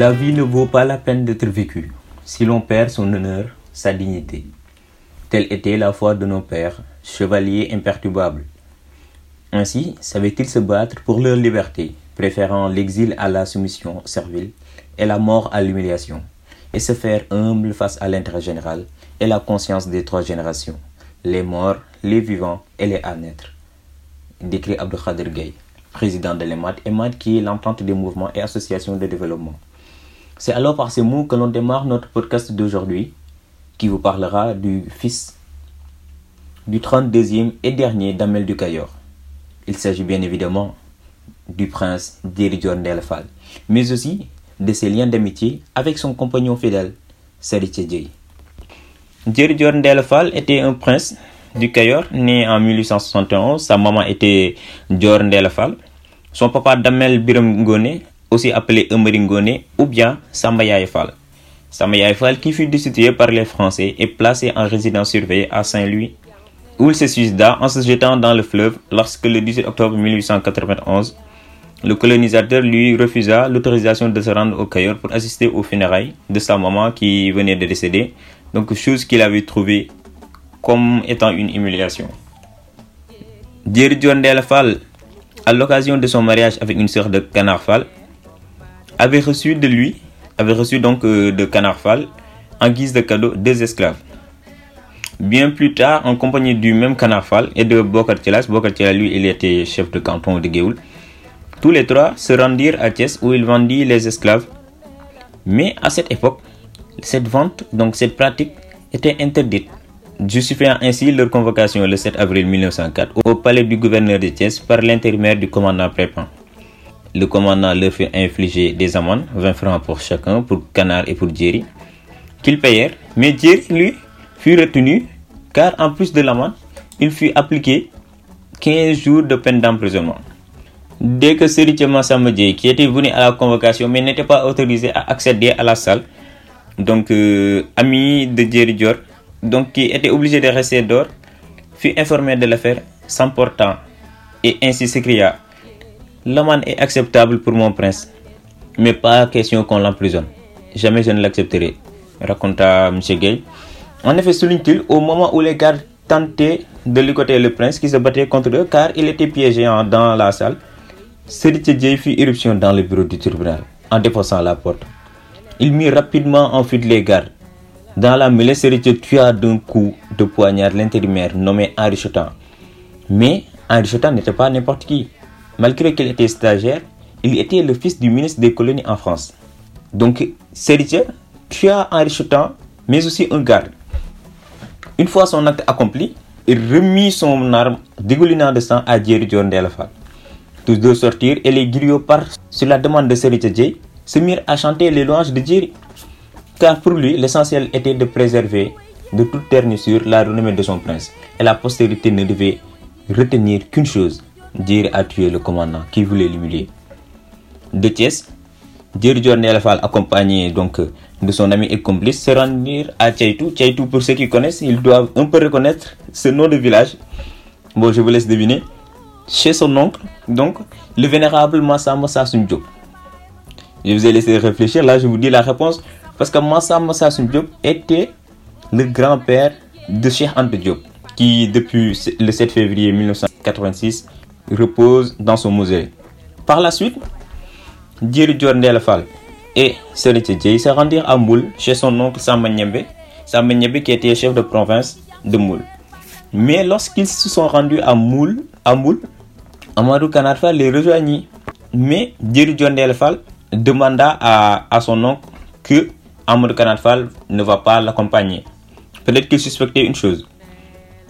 La vie ne vaut pas la peine d'être vécue si l'on perd son honneur, sa dignité. Telle était la foi de nos pères, chevaliers imperturbables. Ainsi savaient-ils se battre pour leur liberté, préférant l'exil à la soumission servile et la mort à l'humiliation, et se faire humble face à l'intérêt général et la conscience des trois générations, les morts, les vivants et les à naître. Décrit Abdelkader président de l'EMAD, EMAD qui est l'entente des mouvements et associations de développement. C'est alors par ces mots que l'on démarre notre podcast d'aujourd'hui, qui vous parlera du fils du 32e et dernier d'Amel du Cayor. Il s'agit bien évidemment du prince Diridior Fall, mais aussi de ses liens d'amitié avec son compagnon fidèle, Seriche Djei. Fall était un prince du Cayor, né en 1871. Sa maman était Dior Fall. Son papa Damel Biram Ngone, aussi appelé Emery Ngone, ou bien Samba Yaye Fall. Samba Yaye Fall, qui fut destitué par les Français et placé en résidence surveillée à Saint-Louis, où il se suicida en se jetant dans le fleuve lorsque le 18 octobre 1891, le colonisateur lui refusa l'autorisation de se rendre au Cayor pour assister aux funérailles de sa maman qui venait de décéder, donc chose qu'il avait trouvée comme étant une humiliation. Diridior Fall, à l'occasion de son mariage avec une sœur de Canard Fall, avait reçu de lui, avait reçu donc euh, de Canard Fall, en guise de cadeau, deux esclaves. Bien plus tard, en compagnie du même Canard Fall et de Bokar Tchelas, Bokar Tchelas, lui, il était chef de canton de Géoul, tous les trois se rendirent à Thiès où il vendit les esclaves. Mais à cette époque, cette vente, donc cette pratique, était interdite, justifiant ainsi leur convocation le 7 avril 1904 au palais du gouverneur de Thiès par l'intermédiaire du commandant Prépan. Le commandant leur fit infliger des amendes, 20 francs pour chacun, pour Canard et pour Djeri, qu'ils payèrent. Mais Djeri, lui, fut retenu, car en plus de l'amende, il fut appliqué 15 jours de peine d'emprisonnement. Dès que Seriche Massamedje, qui était venu à la convocation mais n'était pas autorisé à accéder à la salle, donc euh, ami de Djeri Dior, donc qui était obligé de rester dehors, fut informé de l'affaire, s'emportant et ainsi s'écria L'amende est acceptable pour mon prince, mais pas question qu'on l'emprisonne. Jamais je ne l'accepterai, raconta M. Gay. En effet, souligne-t-il, au moment où les gardes tentaient de ligoter le prince qui se battait contre eux car il était piégé dans la salle, Seriche Djei fit irruption dans le bureau du tribunal en défonçant la porte. Il mit rapidement en fuite les gardes. Dans la mêlée, Seriche tua d'un coup de poignard l'intérimaire nommé Henri. Mais Henri n'était pas n'importe qui. Malgré qu'il était stagiaire, il était le fils du ministre des colonies en France. Donc, Seriche tua Henri Chotan, mais aussi un garde. Une fois son acte accompli, il remit son arme dégoulinant de sang à Djeri Dior Fall. Tous deux sortirent et les par sur la demande de Djei, se mirent à chanter les louanges de Djeri. Car pour lui, l'essentiel était de préserver de toute ternissure la renommée de son prince. Et la postérité ne devait retenir qu'une chose. Djeri a tué le commandant qui voulait l'humilier. De Thiès, Djeri Fall, accompagné donc de son ami et complice, se rendirent à Tchaïtou. Tchaïtou, pour ceux qui connaissent, ils doivent un peu reconnaître ce nom de village. Bon, je vous laisse deviner chez son oncle, donc le vénérable Massamba Sassoum Diop. Je vous ai laissé réfléchir, là je vous dis la réponse, parce que Massamba Sassoum Diop était le grand-père de Cheikh Ante Diop, qui depuis le 7 février 1986 repose dans son musée. Par la suite, Dior Fall et Seriche Djei se rendirent à Moul chez son oncle Samba Nyembe, Samba Nyembe qui était chef de province de Moul. Mais lorsqu'ils se sont rendus à Moul, à Amadou Kanarfa les rejoignit. Mais Dior Fall demanda à, à, son oncle que Amadou Kanarfal ne va pas l'accompagner. Peut-être qu'il suspectait une chose.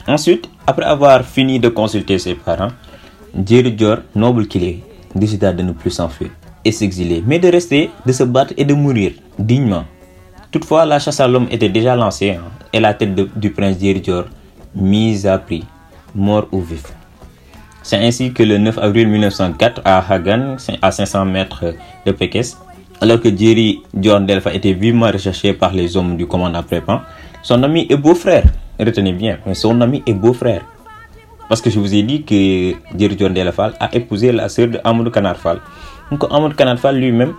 Ensuite, après avoir fini de consulter ses parents, Djeri Dior, noble qu'il est, décida de ne plus s'enfuir et s'exiler, mais de rester, de se battre et de mourir dignement. Toutefois, la chasse à l'homme était déjà lancée hein, et la tête du prince Djeri Dior mise à prix, mort ou vif. C'est ainsi que le 9 avril 1904, à Hagan, à 500 mètres de Pekes, alors que Djeri Dior Delfa était vivement recherché par les hommes du commandant Prépan, son ami et beau-frère, retenez bien, son ami et beau-frère, parce que je vous ai dit que Djeri Dior Delfa a épousé la sœur de Kanarfal. Donc Amadou Kanarfal lui-même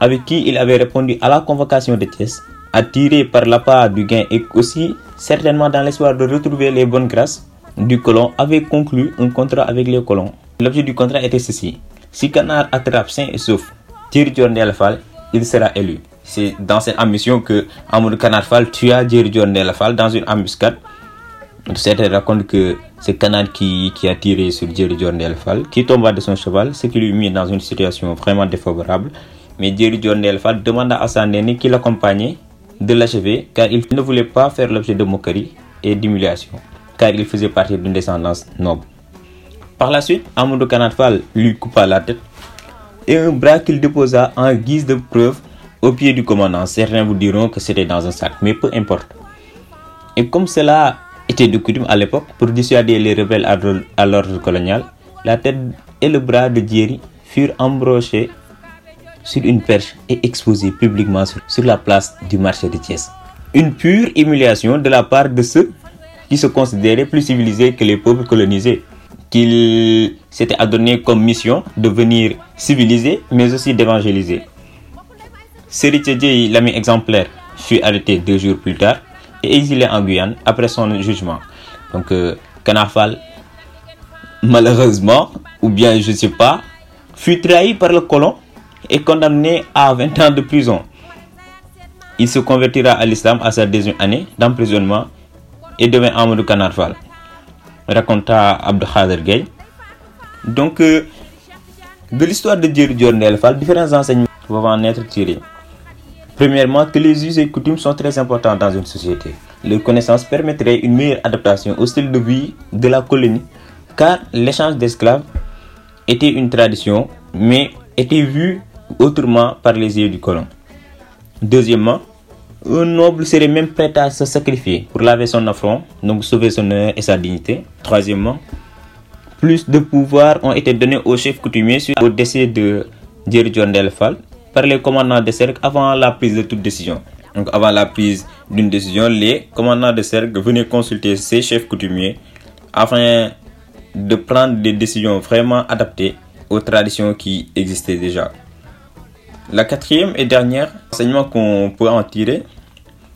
avec qui il avait répondu à la convocation de Thiès, attiré par la part du gain et aussi certainement dans l'espoir de retrouver les bonnes grâces du colon, avait conclu un contrat avec les colons. L'objet du contrat était ceci. Si Canard attrape sain et sauf Diorndel Fall, il sera élu. C'est dans cette ambition que Amadou Canard Fall tua Diorndel Fall dans une embuscade. Certains racontent que c'est Canard qui, qui a tiré sur Thierry Diorndel Fall, qui tomba de son cheval, ce qui lui mit dans une situation vraiment défavorable. Mais Thierry Diorndel Fall demanda à son aîné qui l'accompagnait de l'achever car il ne voulait pas faire l'objet de moquerie et d'humiliation, car il faisait partie d'une descendance noble. Par la suite, Amadou Kanatfal lui coupa la tête et un bras qu'il déposa en guise de preuve au pied du commandant. Certains vous diront que c'était dans un sac, mais peu importe. Et comme cela était de coutume à l'époque, pour dissuader les rebelles à l'ordre colonial, la tête et le bras de Thierry furent embrochés sur une perche et exposés publiquement sur, la place du marché de Thiès. Une pure humiliation de la part de ceux qui se considéraient plus civilisés que les peuples colonisés, qu'ils s'étaient adonnés comme mission de venir civiliser mais aussi d'évangéliser. Seritier l'ami exemplaire, fut arrêté deux jours plus tard exilé en Guyane après son jugement. Donc, euh, Canafal, malheureusement, ou bien je ne sais pas, fut trahi par le colon et condamné à 20 ans de prison. Il se convertira à l'islam à sa deuxième année d'emprisonnement et devint Amadou Kanarfal, raconta Abdou Khader Gay. Donc, euh, de l'histoire de Diorndel Fall, différents enseignements peuvent en être tirés. Premièrement, que les us et coutumes sont très importants dans une société. Leur connaissance permettrait une meilleure adaptation au style de vie de la colonie, car l'échange d'esclaves était une tradition, mais était vu autrement par les yeux du colon. Deuxièmement, un noble serait même prêt à se sacrifier pour laver son affront, donc sauver son honneur et sa dignité. Troisièmement, plus de pouvoirs ont été donnés aux chefs coutumiers au décès de Diorndel Fall par les commandants de cercle avant la prise de toute décision. Donc avant la prise d'une décision, les commandants de cercle venaient consulter ces chefs coutumiers afin de prendre des décisions vraiment adaptées aux traditions qui existaient déjà. La quatrième et dernière enseignement qu'on peut en tirer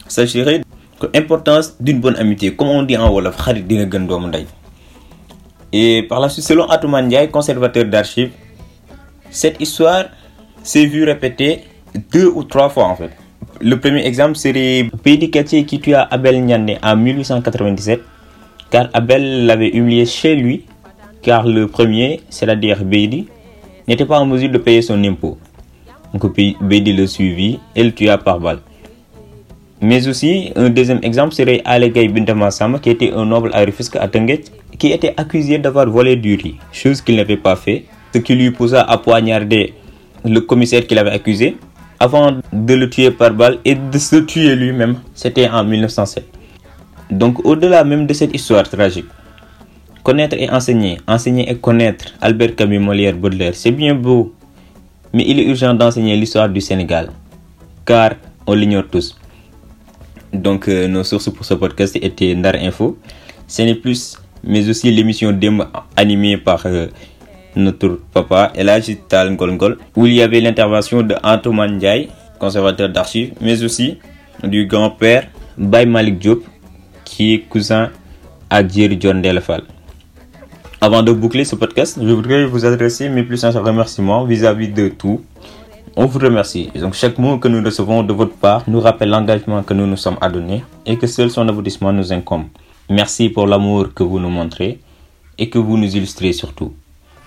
s'agirait de l'importance d'une bonne amitié, comme on dit en Wolof. Et par la suite, selon Atouman Ndiaye, conservateur d'archives, cette histoire s'est vue répétée deux ou trois fois en fait. Le premier exemple serait Pedi Katier qui tua Abel Nyane en 1897, car Abel l'avait humilié chez lui, car le premier, c'est-à-dire Beidi, n'était pas en mesure de payer son impôt. Donc Beidi le suivit et le tua par balle. Mais aussi, un deuxième exemple serait Alegay Bintama Sama, qui était un noble à à Tenguet, qui était accusé d'avoir volé du riz, chose qu'il n'avait pas fait, ce qui lui poussa à poignarder le commissaire qui l'avait accusé avant de le tuer par balle et de se tuer lui-même. C'était en 1907. Donc, au-delà même de cette histoire tragique, connaître et enseigner, enseigner et connaître Albert Camus, Molière, Baudelaire, c'est bien beau, mais il est urgent d'enseigner l'histoire du Sénégal, car on l'ignore tous. Donc, euh, nos sources pour ce podcast étaient Ndar Info, n'est Plus, mais aussi l'émission animée par euh, notre papa Elage Tal Ngolngol, où il y avait l'intervention de Antoine Ndiaye, conservateur d'archives, mais aussi du grand-père Bay Malik Diop, qui est cousin à John Delfal. Avant de boucler ce podcast, je voudrais vous adresser mes plus sincères remerciements vis-à-vis de tout. On vous remercie. Donc chaque mot que nous recevons de votre part nous rappelle l'engagement que nous nous sommes adonnés et que seul son aboutissement nous incombe. Merci pour l'amour que vous nous montrez et que vous nous illustrez surtout.